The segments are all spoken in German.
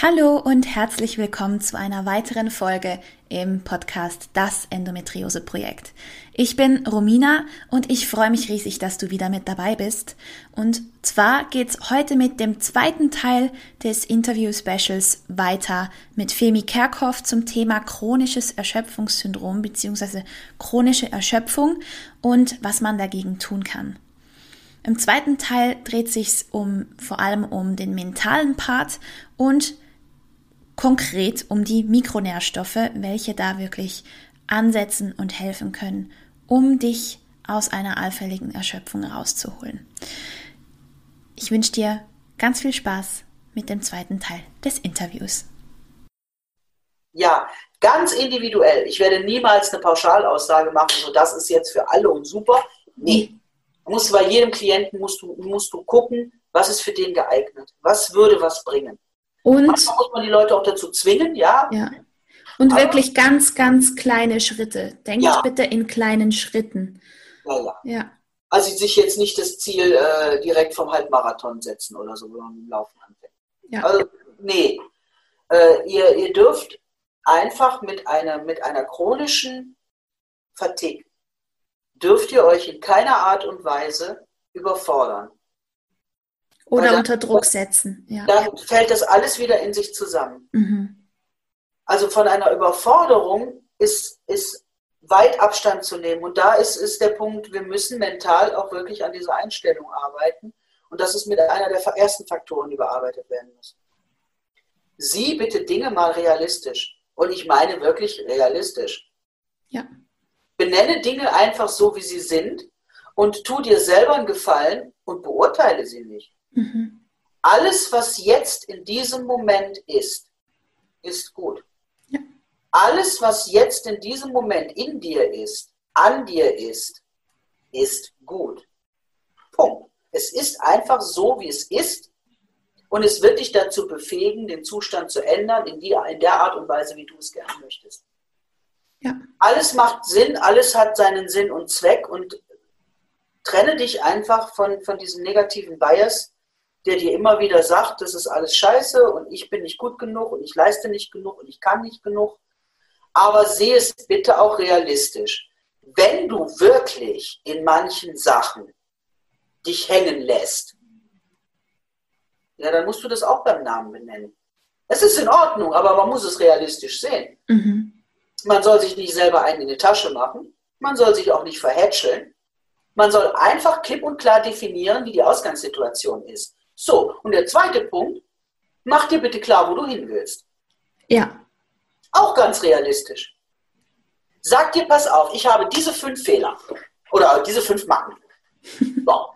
Hallo und herzlich willkommen zu einer weiteren Folge im Podcast Das Endometriose Projekt. Ich bin Romina und ich freue mich riesig, dass du wieder mit dabei bist. Und zwar geht's heute mit dem zweiten Teil des Interview-Specials weiter mit Femi Kerkhoff zum Thema chronisches Erschöpfungssyndrom bzw. chronische Erschöpfung und was man dagegen tun kann. Im zweiten Teil dreht sich's um vor allem um den mentalen Part und konkret um die Mikronährstoffe, welche da wirklich ansetzen und helfen können, um dich aus einer allfälligen Erschöpfung rauszuholen. Ich wünsche dir ganz viel Spaß mit dem zweiten Teil des Interviews. Ja, ganz individuell. Ich werde niemals eine Pauschalaussage machen, so das ist jetzt für alle und super. Nee. Musst bei jedem Klienten musst du, musst du gucken, was ist für den geeignet. Was würde was bringen. Und Manchmal muss man die Leute auch dazu zwingen, ja. ja. Und Aber, wirklich ganz, ganz kleine Schritte. Denkt ja. bitte in kleinen Schritten. Ja, ja. ja. Also sich jetzt nicht das Ziel äh, direkt vom Halbmarathon setzen oder so, wenn man im Laufen anfängt. Ja. Also, nee. Äh, ihr, ihr dürft einfach mit einer, mit einer chronischen Fatigue, dürft ihr euch in keiner Art und Weise überfordern. Oder dann, unter Druck setzen. Ja. Dann fällt das alles wieder in sich zusammen. Mhm. Also von einer Überforderung ist, ist weit Abstand zu nehmen. Und da ist, ist der Punkt, wir müssen mental auch wirklich an dieser Einstellung arbeiten. Und das ist mit einer der ersten Faktoren, die bearbeitet werden müssen. Sieh bitte Dinge mal realistisch. Und ich meine wirklich realistisch. Ja. Benenne Dinge einfach so, wie sie sind und tu dir selber einen Gefallen und beurteile sie nicht. Mhm. Alles, was jetzt in diesem Moment ist, ist gut. Ja. Alles, was jetzt in diesem Moment in dir ist, an dir ist, ist gut. Punkt. Es ist einfach so, wie es ist. Und es wird dich dazu befähigen, den Zustand zu ändern in, die, in der Art und Weise, wie du es gerne möchtest. Ja. Alles macht Sinn, alles hat seinen Sinn und Zweck und trenne dich einfach von, von diesem negativen Bias, der dir immer wieder sagt, das ist alles scheiße und ich bin nicht gut genug und ich leiste nicht genug und ich kann nicht genug. Aber sehe es bitte auch realistisch. Wenn du wirklich in manchen Sachen dich hängen lässt, ja, dann musst du das auch beim Namen benennen. Es ist in Ordnung, aber man muss es realistisch sehen. Mhm. Man soll sich nicht selber einen in die Tasche machen. Man soll sich auch nicht verhätscheln. Man soll einfach klipp und klar definieren, wie die Ausgangssituation ist. So, und der zweite Punkt, mach dir bitte klar, wo du hin willst. Ja. Auch ganz realistisch. Sag dir, pass auf, ich habe diese fünf Fehler oder diese fünf Macken. So.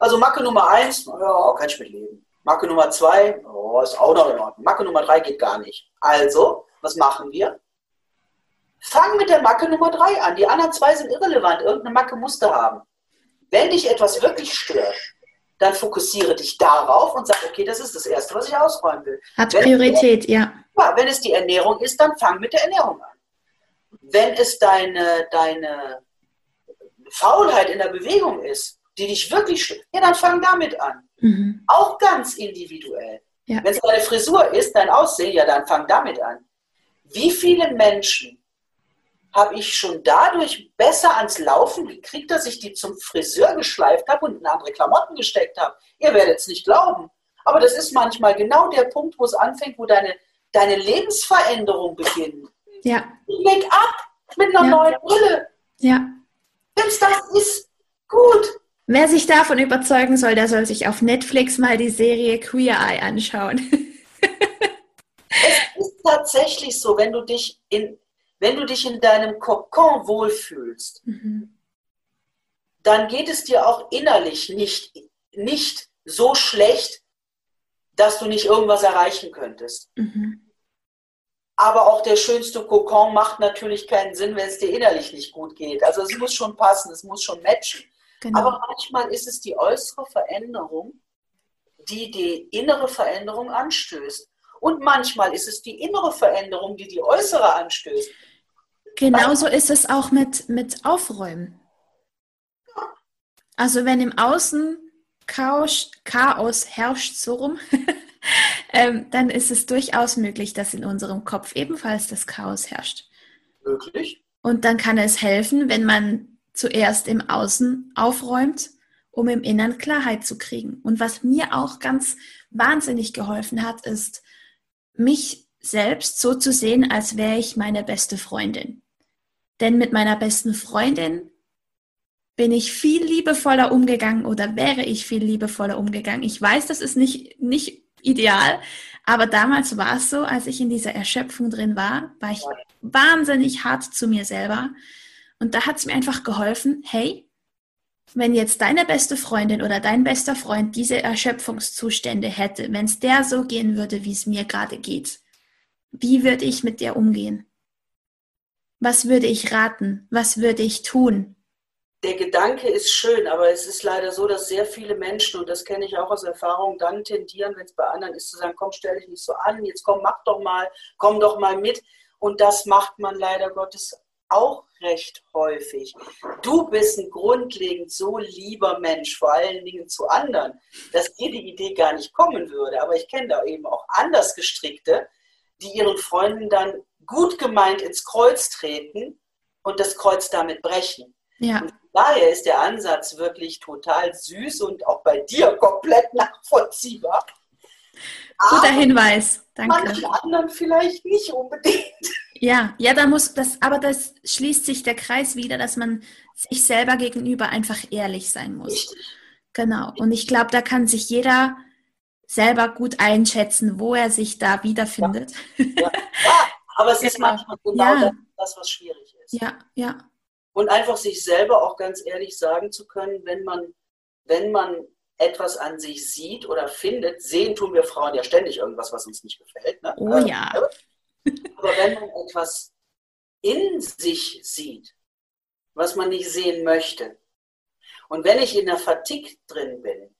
Also Macke Nummer eins, ja, kann ich mit leben. Macke Nummer zwei, oh, ist auch noch in Ordnung. Macke Nummer drei geht gar nicht. Also, was machen wir? Fang mit der Macke Nummer drei an. Die anderen zwei sind irrelevant. Irgendeine Macke musst du haben. Wenn dich etwas wirklich stört, dann fokussiere dich darauf und sag, okay, das ist das Erste, was ich ausräumen will. Hat wenn Priorität, ja. ja. Wenn es die Ernährung ist, dann fang mit der Ernährung an. Wenn es deine, deine Faulheit in der Bewegung ist, die dich wirklich stört, ja, dann fang damit an. Mhm. Auch ganz individuell. Ja. Wenn es deine Frisur ist, dein Aussehen, ja, dann fang damit an. Wie viele Menschen habe ich schon dadurch besser ans Laufen gekriegt, dass ich die zum Friseur geschleift habe und in andere Klamotten gesteckt habe. Ihr werdet es nicht glauben. Aber das ist manchmal genau der Punkt, wo es anfängt, wo deine, deine Lebensveränderung beginnt. Ja. Make-up mit einer ja. neuen Brille. Ja. Wenn's das ist, gut. Wer sich davon überzeugen soll, der soll sich auf Netflix mal die Serie Queer Eye anschauen. es ist tatsächlich so, wenn du dich in, wenn du dich in deinem Kokon wohlfühlst, mhm. dann geht es dir auch innerlich nicht, nicht so schlecht, dass du nicht irgendwas erreichen könntest. Mhm. Aber auch der schönste Kokon macht natürlich keinen Sinn, wenn es dir innerlich nicht gut geht. Also es muss schon passen, es muss schon matchen. Genau. Aber manchmal ist es die äußere Veränderung, die die innere Veränderung anstößt. Und manchmal ist es die innere Veränderung, die die äußere anstößt. Genauso ist es auch mit, mit Aufräumen. Also wenn im Außen Chaos, Chaos herrscht, so rum, ähm, dann ist es durchaus möglich, dass in unserem Kopf ebenfalls das Chaos herrscht. Möglich. Und dann kann es helfen, wenn man zuerst im Außen aufräumt, um im Innern Klarheit zu kriegen. Und was mir auch ganz wahnsinnig geholfen hat, ist, mich selbst so zu sehen, als wäre ich meine beste Freundin. Denn mit meiner besten Freundin bin ich viel liebevoller umgegangen oder wäre ich viel liebevoller umgegangen. Ich weiß, das ist nicht, nicht ideal, aber damals war es so, als ich in dieser Erschöpfung drin war, war ich wahnsinnig hart zu mir selber. Und da hat es mir einfach geholfen, hey, wenn jetzt deine beste Freundin oder dein bester Freund diese Erschöpfungszustände hätte, wenn es der so gehen würde, wie es mir gerade geht, wie würde ich mit der umgehen? Was würde ich raten? Was würde ich tun? der Gedanke ist schön, aber es ist leider so, dass sehr viele Menschen, und das kenne ich auch aus Erfahrung, dann tendieren, wenn es bei anderen ist, zu sagen, komm, stell dich nicht so an, jetzt komm, mach doch mal, komm doch mal mit. Und das macht man leider Gottes auch recht häufig. Du bist ein grundlegend so lieber Mensch, vor allen Dingen zu anderen, dass dir die Idee gar nicht kommen würde. Aber ich kenne da eben auch anders gestrickte, die ihren Freunden dann gut gemeint ins Kreuz treten und das Kreuz damit brechen. Ja. Und daher ist der Ansatz wirklich total süß und auch bei dir komplett nachvollziehbar. Guter aber Hinweis, danke. Manche anderen vielleicht nicht unbedingt. Ja, ja, da muss das, aber das schließt sich der Kreis wieder, dass man sich selber gegenüber einfach ehrlich sein muss. Richtig. Genau. Und ich glaube, da kann sich jeder selber gut einschätzen, wo er sich da wiederfindet. Ja, ja. ja aber es ist manchmal genau ja. das, was schwierig ist. Ja, ja. Und einfach sich selber auch ganz ehrlich sagen zu können, wenn man, wenn man etwas an sich sieht oder findet, sehen tun wir Frauen ja ständig irgendwas, was uns nicht gefällt. Ne? Oh ja. Aber wenn man etwas in sich sieht, was man nicht sehen möchte, und wenn ich in der Fatigue drin bin,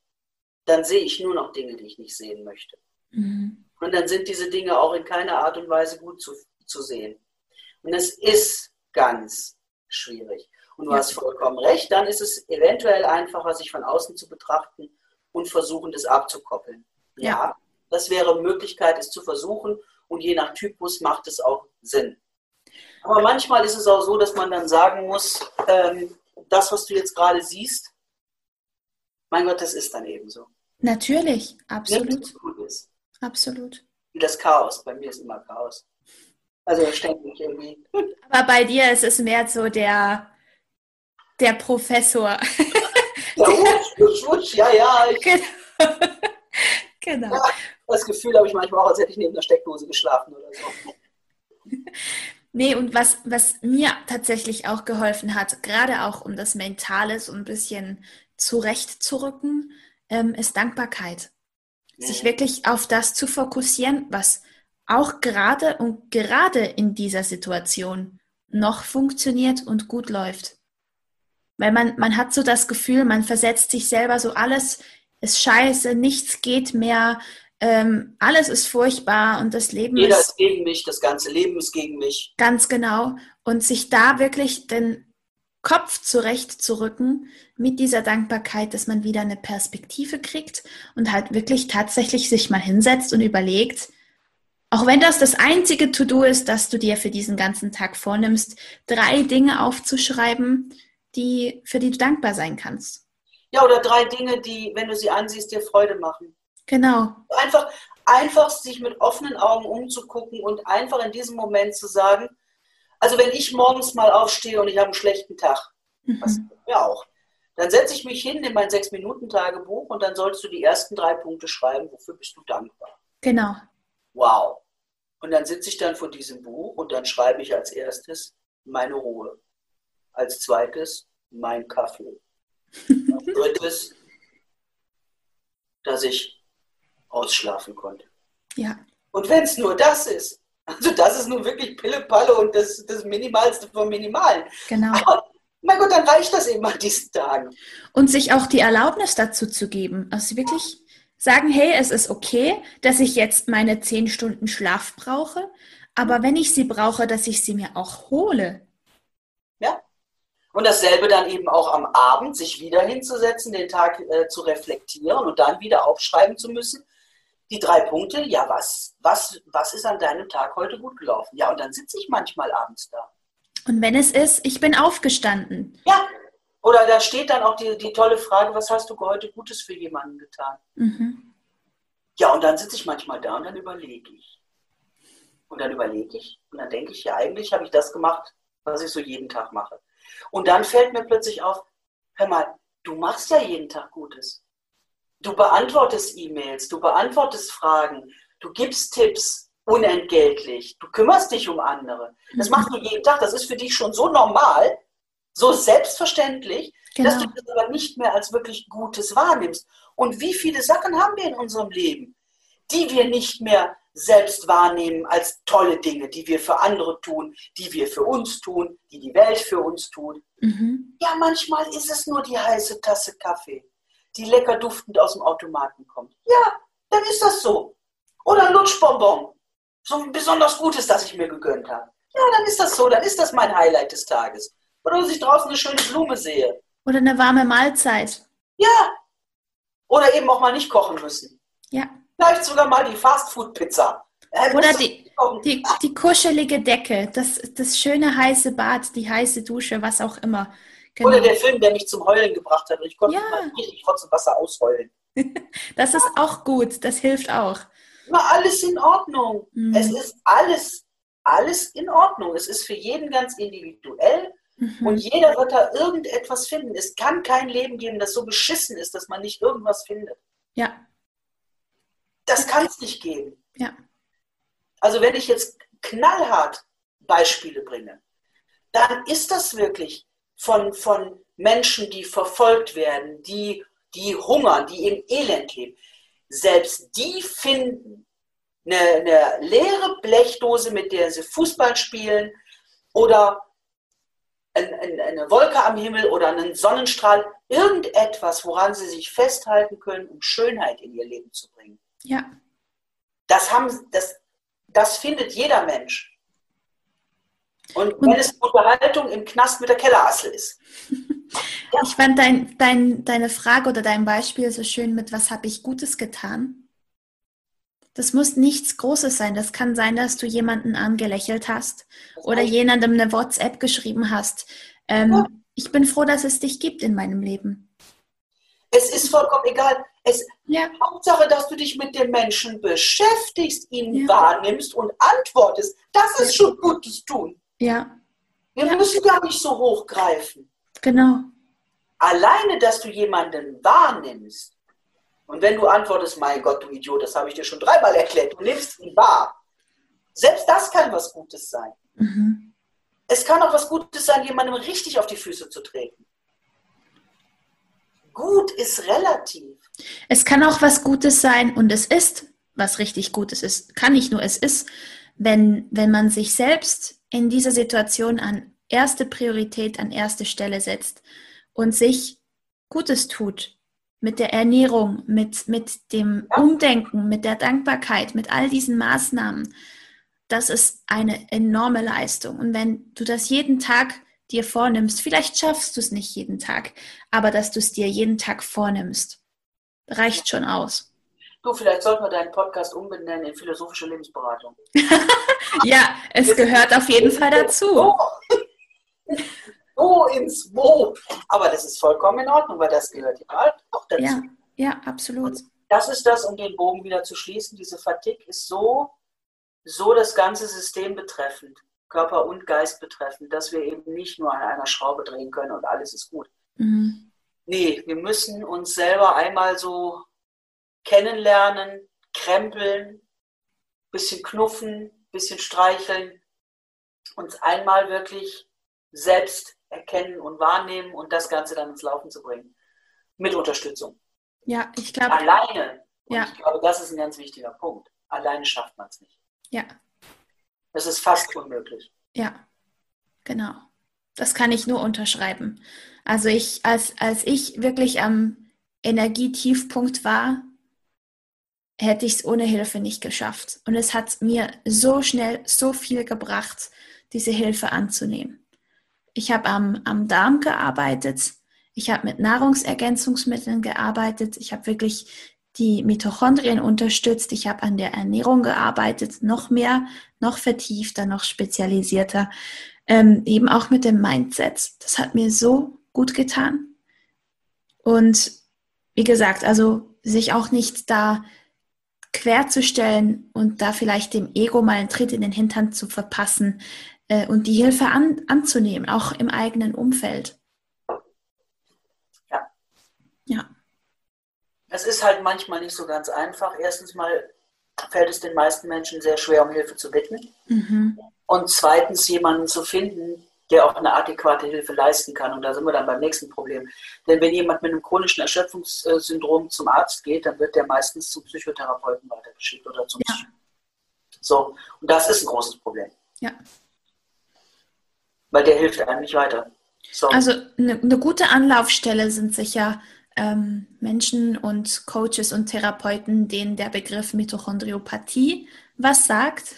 dann sehe ich nur noch Dinge, die ich nicht sehen möchte. Mhm. Und dann sind diese Dinge auch in keiner Art und Weise gut zu, zu sehen. Und es ist ganz schwierig. Und du ja. hast vollkommen recht, dann ist es eventuell einfacher, sich von außen zu betrachten und versuchen, das abzukoppeln. Ja, ja. das wäre eine Möglichkeit, es zu versuchen und je nach Typus macht es auch Sinn. Aber manchmal ist es auch so, dass man dann sagen muss, ähm, das, was du jetzt gerade siehst, mein Gott, das ist dann eben so. Natürlich, absolut. Absolut. Wie das Chaos. Bei mir ist immer Chaos. Also ständig irgendwie. Aber bei dir ist es mehr so der, der Professor. Ja, wutsch, wutsch, wutsch, ja, ja. Ich, genau. genau. Ja, das Gefühl habe ich manchmal auch, als hätte ich neben der Steckdose geschlafen oder so. Nee, und was, was mir tatsächlich auch geholfen hat, gerade auch um das Mentale so ein bisschen zurechtzurücken, ähm, ist Dankbarkeit. Sich wirklich auf das zu fokussieren, was auch gerade und gerade in dieser Situation noch funktioniert und gut läuft. Weil man, man hat so das Gefühl, man versetzt sich selber so, alles ist scheiße, nichts geht mehr, ähm, alles ist furchtbar und das Leben Jeder ist, ist gegen mich, das ganze Leben ist gegen mich. Ganz genau. Und sich da wirklich den Kopf zurechtzurücken mit dieser Dankbarkeit, dass man wieder eine Perspektive kriegt und halt wirklich tatsächlich sich mal hinsetzt und überlegt, auch wenn das das einzige To-Do ist, das du dir für diesen ganzen Tag vornimmst, drei Dinge aufzuschreiben, die, für die du dankbar sein kannst. Ja, oder drei Dinge, die, wenn du sie ansiehst, dir Freude machen. Genau. Einfach, einfach sich mit offenen Augen umzugucken und einfach in diesem Moment zu sagen, also wenn ich morgens mal aufstehe und ich habe einen schlechten Tag, mhm. was mir auch, dann setze ich mich hin in mein Sechs-Minuten-Tagebuch und dann sollst du die ersten drei Punkte schreiben, wofür bist du dankbar. Genau. Wow. Und dann sitze ich dann vor diesem Buch und dann schreibe ich als erstes meine Ruhe. Als zweites mein Kaffee. Als drittes, dass ich ausschlafen konnte. Ja. Und wenn es nur das ist, Also das ist nun wirklich Pille-Palle und das, das Minimalste vom Minimalen. Genau. Aber mein Gott, dann reicht das eben an diesen Tagen. Und sich auch die Erlaubnis dazu zu geben. Also wirklich sagen, hey, es ist okay, dass ich jetzt meine zehn Stunden Schlaf brauche, aber wenn ich sie brauche, dass ich sie mir auch hole. Ja. Und dasselbe dann eben auch am Abend, sich wieder hinzusetzen, den Tag äh, zu reflektieren und dann wieder aufschreiben zu müssen. Die drei Punkte, ja, was, was, was ist an deinem Tag heute gut gelaufen? Ja, und dann sitze ich manchmal abends da. Und wenn es ist, ich bin aufgestanden. Ja, oder da steht dann auch die, die tolle Frage, was hast du heute Gutes für jemanden getan? Mhm. Ja, und dann sitze ich manchmal da und dann überlege ich. Und dann überlege ich und dann denke ich, ja, eigentlich habe ich das gemacht, was ich so jeden Tag mache. Und dann fällt mir plötzlich auf, hör mal, du machst ja jeden Tag Gutes. Du beantwortest E-Mails, du beantwortest Fragen, du gibst Tipps, unentgeltlich. Du kümmerst dich um andere. Das machst du jeden Tag. Das ist für dich schon so normal, so selbstverständlich, genau. dass du das aber nicht mehr als wirklich Gutes wahrnimmst. Und wie viele Sachen haben wir in unserem Leben, die wir nicht mehr selbst wahrnehmen als tolle Dinge, die wir für andere tun, die wir für uns tun, die die Welt für uns tut. Mhm. Ja, manchmal ist es nur die heiße Tasse Kaffee, die lecker duftend aus dem Automaten kommt. Ja, dann ist das so. Oder ein Lutschbonbon, so ein besonders Gutes, das ich mir gegönnt habe. Ja, dann ist das so, dann ist das mein Highlight des Tages. Oder dass ich draußen eine schöne Blume sehe. Oder eine warme Mahlzeit. Ja. Oder eben auch mal nicht kochen müssen. Ja. Vielleicht sogar mal die Fastfood-Pizza. Äh, Oder die, die, die, kuschelige Decke, das, das schöne heiße Bad, die heiße Dusche, was auch immer. Genau. Oder der Film, der mich zum Heulen gebracht hat. Und ich konnte ja. mal richtig trotzdem Wasser ausheulen. das ist auch gut, das hilft auch immer alles in Ordnung. Mhm. Es ist alles, alles in Ordnung. Es ist für jeden ganz individuell mhm. und jeder wird da irgendetwas finden. Es kann kein Leben geben, das so beschissen ist, dass man nicht irgendwas findet. Ja. Das kann es nicht geben. Ja. Also wenn ich jetzt knallhart Beispiele bringe, dann ist das wirklich von, von Menschen, die verfolgt werden, die, die hungern, die im Elend leben selbst die finden eine, eine leere Blechdose, mit der sie Fußball spielen oder eine Wolke am Himmel oder einen Sonnenstrahl, irgendetwas, woran sie sich festhalten können, um Schönheit in ihr Leben zu bringen. Ja. Das, haben, das, das findet jeder Mensch. Und, wenn es Unterhaltung im Knast mit der Kellerassel ist. Ja. Ich fand dein, dein, deine Frage oder dein Beispiel so schön mit, was habe ich Gutes getan? Das muss nichts Großes sein. Das kann sein, dass du jemanden angelächelt hast oder jemandem eine WhatsApp geschrieben hast. Ähm, ja. Ich bin froh, dass es dich gibt in meinem Leben. Es ist vollkommen egal. Es, ja. Hauptsache, dass du dich mit dem Menschen beschäftigst, ihn ja. wahrnimmst und antwortest. Das ist schon Gutes tun. Ja. Wir müssen ja nicht so hochgreifen. Genau. Alleine, dass du jemanden wahrnimmst und wenn du antwortest, mein Gott, du Idiot, das habe ich dir schon dreimal erklärt, du nimmst ihn wahr. Selbst das kann was Gutes sein. Mhm. Es kann auch was Gutes sein, jemandem richtig auf die Füße zu treten. Gut ist relativ. Es kann auch was Gutes sein und es ist was richtig Gutes ist. Kann nicht nur, es ist, wenn, wenn man sich selbst in dieser Situation an erste Priorität, an erste Stelle setzt und sich Gutes tut mit der Ernährung, mit, mit dem Umdenken, mit der Dankbarkeit, mit all diesen Maßnahmen, das ist eine enorme Leistung. Und wenn du das jeden Tag dir vornimmst, vielleicht schaffst du es nicht jeden Tag, aber dass du es dir jeden Tag vornimmst, reicht schon aus. Du, vielleicht sollten wir deinen Podcast umbenennen in philosophische Lebensberatung. ja, es gehört auf jeden Fall dazu so ins Wo. Aber das ist vollkommen in Ordnung, weil das gehört ja auch dazu. Ja, ja absolut. Und das ist das, um den Bogen wieder zu schließen. Diese Fatigue ist so, so das ganze System betreffend, Körper und Geist betreffend, dass wir eben nicht nur an einer Schraube drehen können und alles ist gut. Mhm. Nee, wir müssen uns selber einmal so kennenlernen, krempeln, bisschen knuffen, bisschen streicheln, uns einmal wirklich selbst erkennen und wahrnehmen und das Ganze dann ins Laufen zu bringen. Mit Unterstützung. Ja, ich glaube. Alleine. Und ja. ich glaube, das ist ein ganz wichtiger Punkt. Alleine schafft man es nicht. Ja. Es ist fast unmöglich. Ja, genau. Das kann ich nur unterschreiben. Also ich, als, als ich wirklich am Energietiefpunkt war, hätte ich es ohne Hilfe nicht geschafft. Und es hat mir so schnell so viel gebracht, diese Hilfe anzunehmen. Ich habe am, am Darm gearbeitet, ich habe mit Nahrungsergänzungsmitteln gearbeitet, ich habe wirklich die Mitochondrien unterstützt, ich habe an der Ernährung gearbeitet, noch mehr, noch vertiefter, noch spezialisierter, ähm, eben auch mit dem Mindset. Das hat mir so gut getan. Und wie gesagt, also sich auch nicht da querzustellen und da vielleicht dem Ego mal einen Tritt in den Hintern zu verpassen äh, und die Hilfe an, anzunehmen, auch im eigenen Umfeld. Ja. Ja. Es ist halt manchmal nicht so ganz einfach. Erstens mal fällt es den meisten Menschen sehr schwer, um Hilfe zu bitten. Mhm. Und zweitens jemanden zu finden, der auch eine adäquate Hilfe leisten kann. Und da sind wir dann beim nächsten Problem. Denn wenn jemand mit einem chronischen Erschöpfungssyndrom zum Arzt geht, dann wird der meistens zum Psychotherapeuten weitergeschickt oder zum ja. So, und das ist ein großes Problem. Ja. Weil der hilft einem nicht weiter. So. Also eine, eine gute Anlaufstelle sind sicher ähm, Menschen und Coaches und Therapeuten, denen der Begriff Mitochondriopathie was sagt.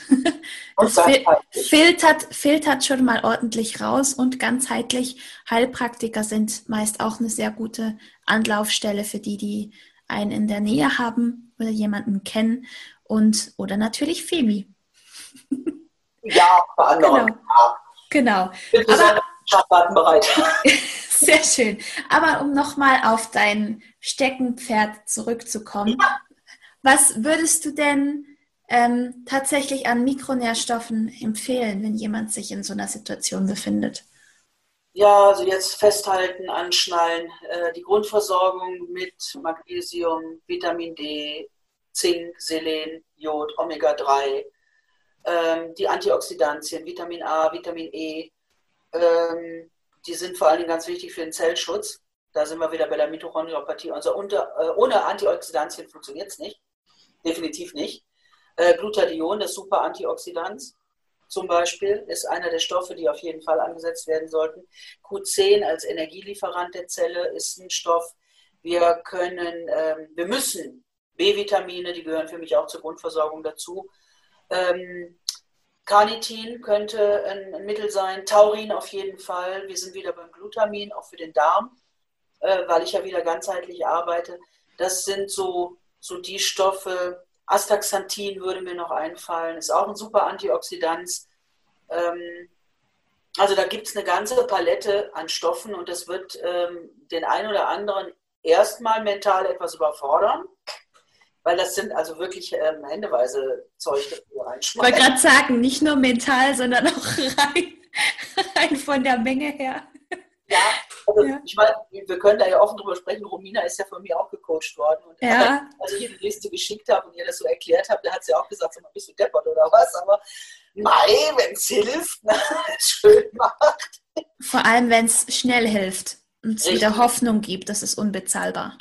Das fil filtert, filtert schon mal ordentlich raus und ganzheitlich. Heilpraktiker sind meist auch eine sehr gute Anlaufstelle für die, die einen in der Nähe haben oder jemanden kennen und oder natürlich Femi. Ja, bei anderen. Genau. genau. Aber, bereit. Sehr schön. Aber um nochmal auf dein Steckenpferd zurückzukommen, ja. was würdest du denn ähm, tatsächlich an Mikronährstoffen empfehlen, wenn jemand sich in so einer Situation befindet? Ja, also jetzt festhalten, anschnallen. Äh, die Grundversorgung mit Magnesium, Vitamin D, Zink, Selen, Jod, Omega-3, ähm, die Antioxidantien, Vitamin A, Vitamin E, ähm, die sind vor allen Dingen ganz wichtig für den Zellschutz. Da sind wir wieder bei der Mitochondriopathie. Also unter, äh, ohne Antioxidantien funktioniert es nicht. Definitiv nicht. Äh, Glutathion, das super Antioxidant zum Beispiel, ist einer der Stoffe, die auf jeden Fall angesetzt werden sollten. Q10 als Energielieferant der Zelle ist ein Stoff. Wir können, ähm, wir müssen B-Vitamine, die gehören für mich auch zur Grundversorgung dazu, ähm, Carnitin könnte ein, ein, Mittel sein, Taurin auf jeden Fall. Wir sind wieder beim Glutamin, auch für den Darm, äh, weil ich ja wieder ganzheitlich arbeite. Das sind so, so die Stoffe. Astaxanthin würde mir noch einfallen, ist auch ein super Antioxidant. Ähm, also da gibt es eine ganze Palette an Stoffen und das wird ähm, den einen oder anderen erstmal mental etwas überfordern weil das sind also wirklich ähm, händeweise Zeug, das wir reinschmeißen. Ich wollte gerade sagen, nicht nur mental, sondern auch rein, rein von der Menge her. Ja, also ja. ich meine, wir können da ja offen drüber sprechen. Romina ist ja von mir auch gecoacht worden. Und ja. als ich ihr die Liste geschickt habe und ihr das so erklärt habe, da hat sie auch gesagt, sag mal, bist du deppert oder was? Aber nein, wenn es hilft, ne, schön macht. Vor allem, wenn es schnell hilft und es wieder Hoffnung gibt, das ist unbezahlbar.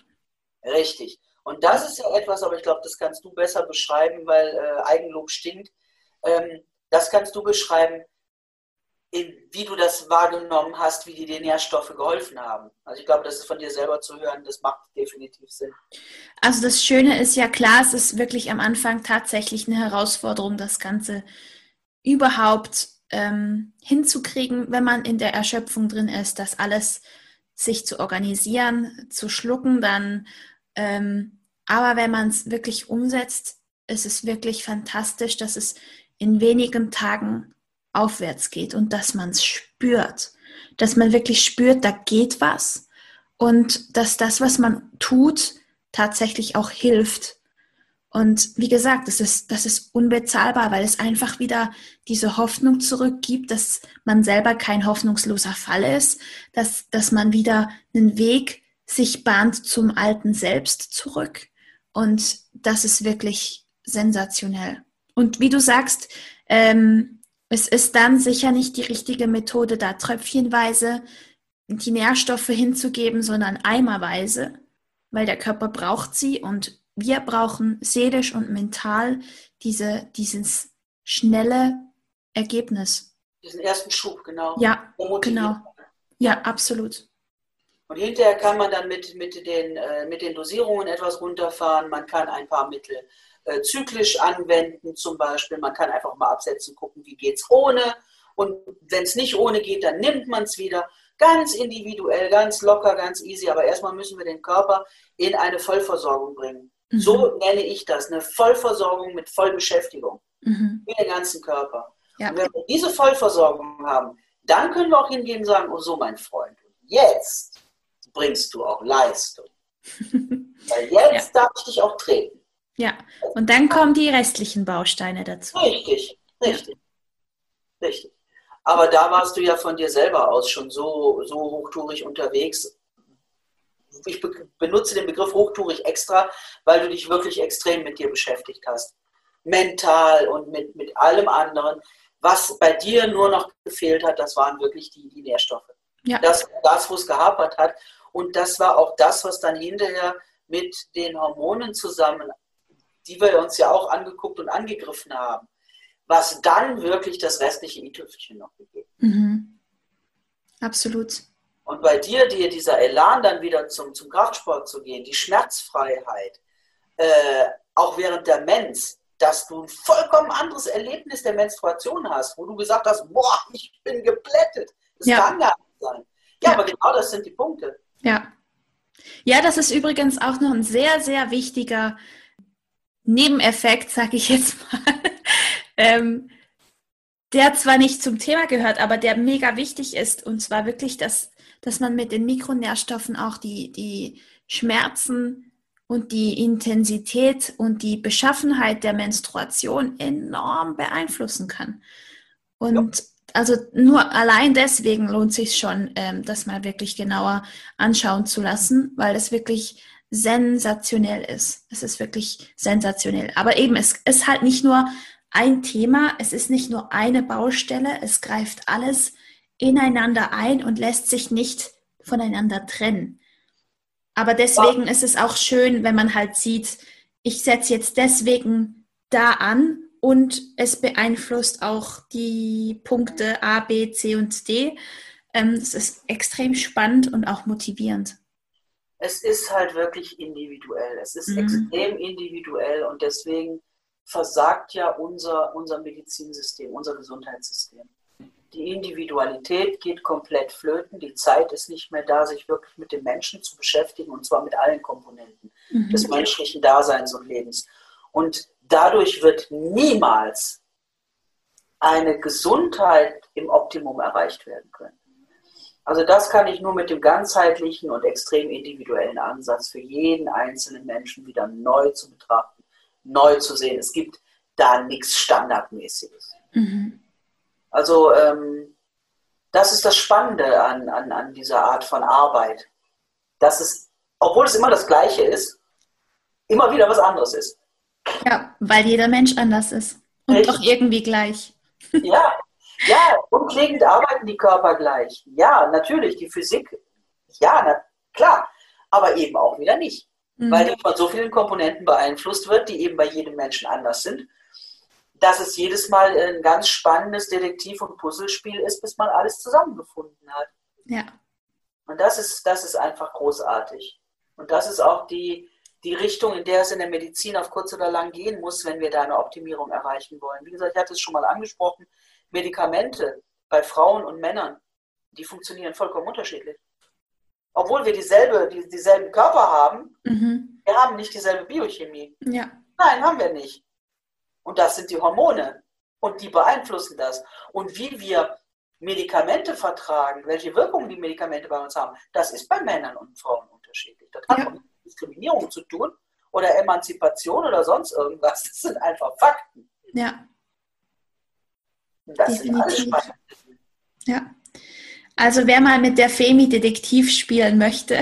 Richtig. Und das ist ja etwas, aber ich glaube, das kannst du besser beschreiben, weil äh, Eigenlob stinkt. Ähm, das kannst du beschreiben, wie du das wahrgenommen hast, wie dir die Nährstoffe geholfen haben. Also ich glaube, das ist von dir selber zu hören, das macht definitiv Sinn. Also das Schöne ist ja klar, es ist wirklich am Anfang tatsächlich eine Herausforderung, das Ganze überhaupt ähm, hinzukriegen, wenn man in der Erschöpfung drin ist, das alles sich zu organisieren, zu schlucken, dann ähm, aber wenn man es wirklich umsetzt, ist es wirklich fantastisch, dass es in wenigen Tagen aufwärts geht und dass man es spürt. Dass man wirklich spürt, da geht was und dass das, was man tut, tatsächlich auch hilft. Und wie gesagt, das ist, das ist unbezahlbar, weil es einfach wieder diese Hoffnung zurückgibt, dass man selber kein hoffnungsloser Fall ist, dass, dass man wieder einen Weg sich bahnt zum alten Selbst zurück. Und das ist wirklich sensationell. Und wie du sagst, ähm, es ist dann sicher nicht die richtige Methode, da tröpfchenweise die Nährstoffe hinzugeben, sondern eimerweise, weil der Körper braucht sie und wir brauchen seelisch und mental diese, dieses schnelle Ergebnis. Diesen ersten Schub, genau. Ja, genau. Ja, absolut. Und hinterher kann man dann mit, mit, den, äh, mit den Dosierungen etwas runterfahren. Man kann ein paar Mittel äh, zyklisch anwenden, zum Beispiel. Man kann einfach mal absetzen, gucken, wie geht es ohne. Und wenn es nicht ohne geht, dann nimmt man es wieder. Ganz individuell, ganz locker, ganz easy. Aber erstmal müssen wir den Körper in eine Vollversorgung bringen. Mhm. So nenne ich das, eine Vollversorgung mit Vollbeschäftigung. Mhm. Für den ganzen Körper. Ja. Und wenn wir diese Vollversorgung haben, dann können wir auch hingehen und sagen, oh so mein Freund, jetzt bringst du auch Leistung. Weil jetzt ja. darf ich dich auch treten. Ja, und dann kommen die restlichen Bausteine dazu. Richtig, richtig, ja. richtig. Aber da warst du ja von dir selber aus schon so, so hochtourig unterwegs. Ich benutze den Begriff hochtourig extra, weil du dich wirklich extrem mit dir beschäftigt hast. Mental und mit, mit allem anderen. Was bei dir nur noch gefehlt hat, das waren wirklich die, die Nährstoffe. Ja. Das, das wo es gehapert hat. Und das war auch das, was dann hinterher mit den Hormonen zusammen die wir uns ja auch angeguckt und angegriffen haben, was dann wirklich das restliche i-Tüpfelchen noch gegeben. Mhm. Absolut. Und bei dir, dir dieser Elan dann wieder zum, zum Kraftsport zu gehen, die Schmerzfreiheit, äh, auch während der Mens, dass du ein vollkommen anderes Erlebnis der Menstruation hast, wo du gesagt hast, boah, ich bin geplättet. Das ja. kann gar nicht sein. Ja, ja, aber genau das sind die Punkte. Ja. Ja, das ist übrigens auch noch ein sehr, sehr wichtiger Nebeneffekt, sage ich jetzt mal, ähm, der zwar nicht zum Thema gehört, aber der mega wichtig ist. Und zwar wirklich, dass, dass man mit den Mikronährstoffen auch die, die Schmerzen und die Intensität und die Beschaffenheit der Menstruation enorm beeinflussen kann. Und ja. Also nur allein deswegen lohnt sich schon, ähm, das mal wirklich genauer anschauen zu lassen, weil es wirklich sensationell ist. Es ist wirklich sensationell. Aber eben, es ist halt nicht nur ein Thema, es ist nicht nur eine Baustelle, es greift alles ineinander ein und lässt sich nicht voneinander trennen. Aber deswegen ja. ist es auch schön, wenn man halt sieht, ich setze jetzt deswegen da an und es beeinflusst auch die Punkte A, B, C und D. Ähm, es ist extrem spannend und auch motivierend es ist halt wirklich individuell. Es ist mhm. extrem individuell und deswegen versagt ja unser, unser Medizinsystem, unser Gesundheitssystem. Die Individualität geht komplett flöten, die Zeit ist nicht mehr da, sich wirklich mit dem Menschen zu beschäftigen und zwar mit allen Komponenten mhm. des menschlichen Daseins und Lebens. Und dadurch wird niemals eine Gesundheit im Optimum erreicht werden können. Also das kann ich nur mit dem ganzheitlichen und extrem individuellen Ansatz für jeden einzelnen Menschen wieder neu zu betrachten, neu zu sehen. Es gibt da nichts Standardmäßiges. Mhm. Also ähm, das ist das Spannende an, an, an dieser Art von Arbeit, dass es, obwohl es immer das Gleiche ist, immer wieder was anderes ist. Ja, weil jeder Mensch anders ist und Richtig. doch irgendwie gleich. Ja, ja, grundlegend arbeiten die Körper gleich. Ja, natürlich, die Physik, ja, na, klar, aber eben auch wieder nicht. Mhm. Weil die von so vielen Komponenten beeinflusst wird, die eben bei jedem Menschen anders sind, dass es jedes Mal ein ganz spannendes Detektiv- und Puzzlespiel ist, bis man alles zusammengefunden hat. Ja. Und das ist, das ist einfach großartig. Und das ist auch die, die Richtung, in der es in der Medizin auf kurz oder lang gehen muss, wenn wir da eine Optimierung erreichen wollen. Wie gesagt, ich hatte es schon mal angesprochen, Medikamente bei Frauen und Männern, die funktionieren vollkommen unterschiedlich. Obwohl wir dieselbe, die, dieselben Körper haben, mhm. wir haben nicht dieselbe Biochemie. Ja. Nein, haben wir nicht. Und das sind die Hormone. Und die beeinflussen das. Und wie wir Medikamente vertragen, welche Wirkungen die Medikamente bei uns haben, das ist bei Männern und Frauen unterschiedlich. Das hat ja. Diskriminierung zu tun oder Emanzipation oder sonst irgendwas. Das sind einfach Fakten. Ja. Das Definitiv. Ja. Also wer mal mit der Femi Detektiv spielen möchte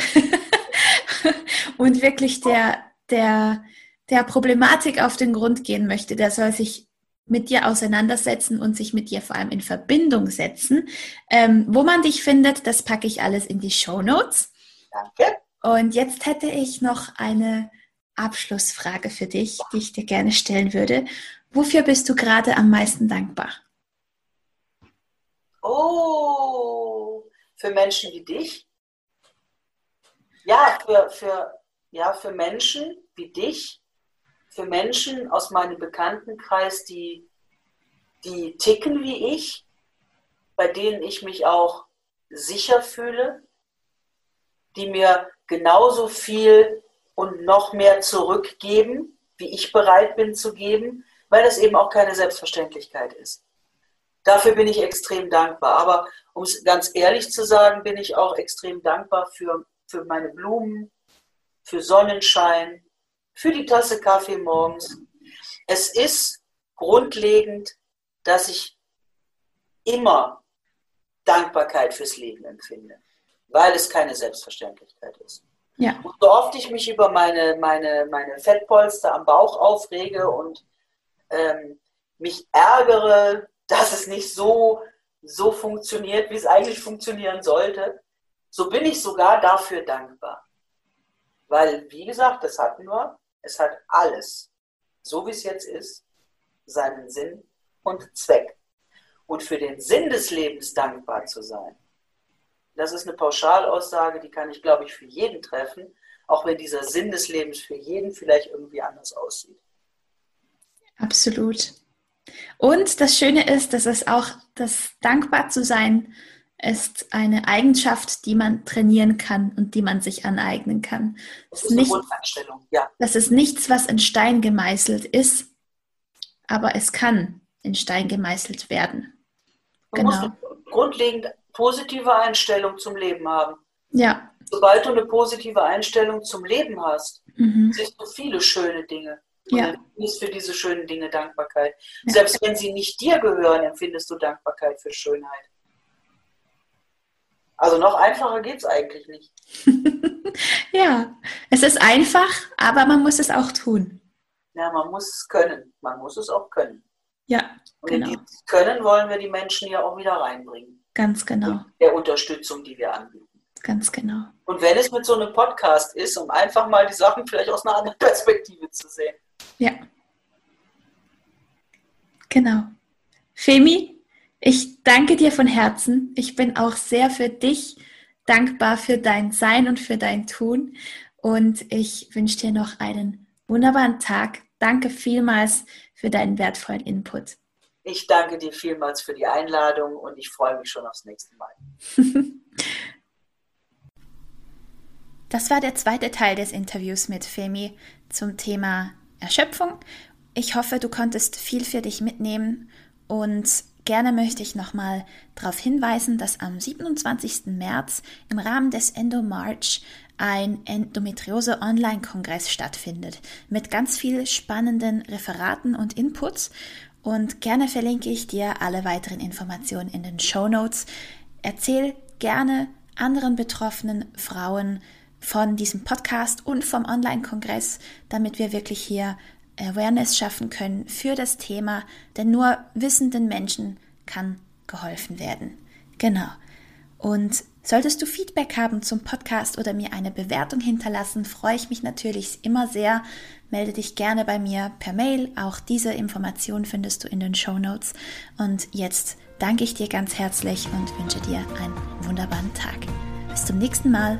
und wirklich der, der, der Problematik auf den Grund gehen möchte, der soll sich mit dir auseinandersetzen und sich mit dir vor allem in Verbindung setzen. Ähm, wo man dich findet, das packe ich alles in die Show Notes. Danke. Und jetzt hätte ich noch eine Abschlussfrage für dich, die ich dir gerne stellen würde. Wofür bist du gerade am meisten dankbar? Oh, für Menschen wie dich? Ja, für, für, ja, für Menschen wie dich, für Menschen aus meinem Bekanntenkreis, die, die ticken wie ich, bei denen ich mich auch sicher fühle, die mir genauso viel und noch mehr zurückgeben, wie ich bereit bin zu geben, weil das eben auch keine Selbstverständlichkeit ist. Dafür bin ich extrem dankbar. Aber um es ganz ehrlich zu sagen, bin ich auch extrem dankbar für, für meine Blumen, für Sonnenschein, für die Tasse Kaffee morgens. Es ist grundlegend, dass ich immer Dankbarkeit fürs Leben empfinde, weil es keine Selbstverständlichkeit ist. Ja. Und so oft ich mich über meine, meine, meine Fettpolster am Bauch aufrege und ähm, mich ärgere, dass es nicht so, so funktioniert, wie es eigentlich funktionieren sollte, so bin ich sogar dafür dankbar. Weil, wie gesagt, das hatten wir, es hat alles, so wie es jetzt ist, seinen Sinn und Zweck. Und für den Sinn des Lebens dankbar zu sein, das ist eine Pauschalaussage, die kann ich, glaube ich, für jeden treffen, auch wenn dieser Sinn des Lebens für jeden vielleicht irgendwie anders aussieht. Absolut. Und das Schöne ist, dass es auch das dankbar zu sein ist eine Eigenschaft, die man trainieren kann und die man sich aneignen kann. Das ist, nicht, ja. das ist nichts, was in Stein gemeißelt ist, aber es kann in Stein gemeißelt werden. Man genau. muss grundlegend positive Einstellung zum Leben haben. Ja. Sobald du eine positive Einstellung zum Leben hast, mhm. siehst du viele schöne Dinge. Und ja. empfindest für diese schönen Dinge Dankbarkeit. Ja. Selbst wenn sie nicht dir gehören, empfindest du Dankbarkeit für Schönheit. Also noch einfacher geht es eigentlich nicht. ja, es ist einfach, aber man muss es auch tun. Ja, man muss es können. Man muss es auch können. Ja, Und genau. in dieses Können wollen wir die Menschen ja auch wieder reinbringen. Ganz genau. Der Unterstützung, die wir anbieten. Ganz genau. Und wenn es mit so einem Podcast ist, um einfach mal die Sachen vielleicht aus einer anderen Perspektive zu sehen. Ja. Genau. Femi, ich danke dir von Herzen. Ich bin auch sehr für dich dankbar für dein Sein und für dein Tun. Und ich wünsche dir noch einen wunderbaren Tag. Danke vielmals für deinen wertvollen Input. Ich danke dir vielmals für die Einladung und ich freue mich schon aufs nächste Mal. das war der zweite Teil des Interviews mit Femi zum Thema Erschöpfung. Ich hoffe, du konntest viel für dich mitnehmen und gerne möchte ich nochmal darauf hinweisen, dass am 27. März im Rahmen des Endomarch ein Endometriose Online-Kongress stattfindet mit ganz viel spannenden Referaten und Inputs und gerne verlinke ich dir alle weiteren Informationen in den Show Notes. Erzähl gerne anderen betroffenen Frauen von diesem Podcast und vom Online-Kongress, damit wir wirklich hier Awareness schaffen können für das Thema, denn nur wissenden Menschen kann geholfen werden. Genau. Und solltest du Feedback haben zum Podcast oder mir eine Bewertung hinterlassen, freue ich mich natürlich immer sehr. Melde dich gerne bei mir per Mail. Auch diese Information findest du in den Show Notes. Und jetzt danke ich dir ganz herzlich und wünsche dir einen wunderbaren Tag. Bis zum nächsten Mal.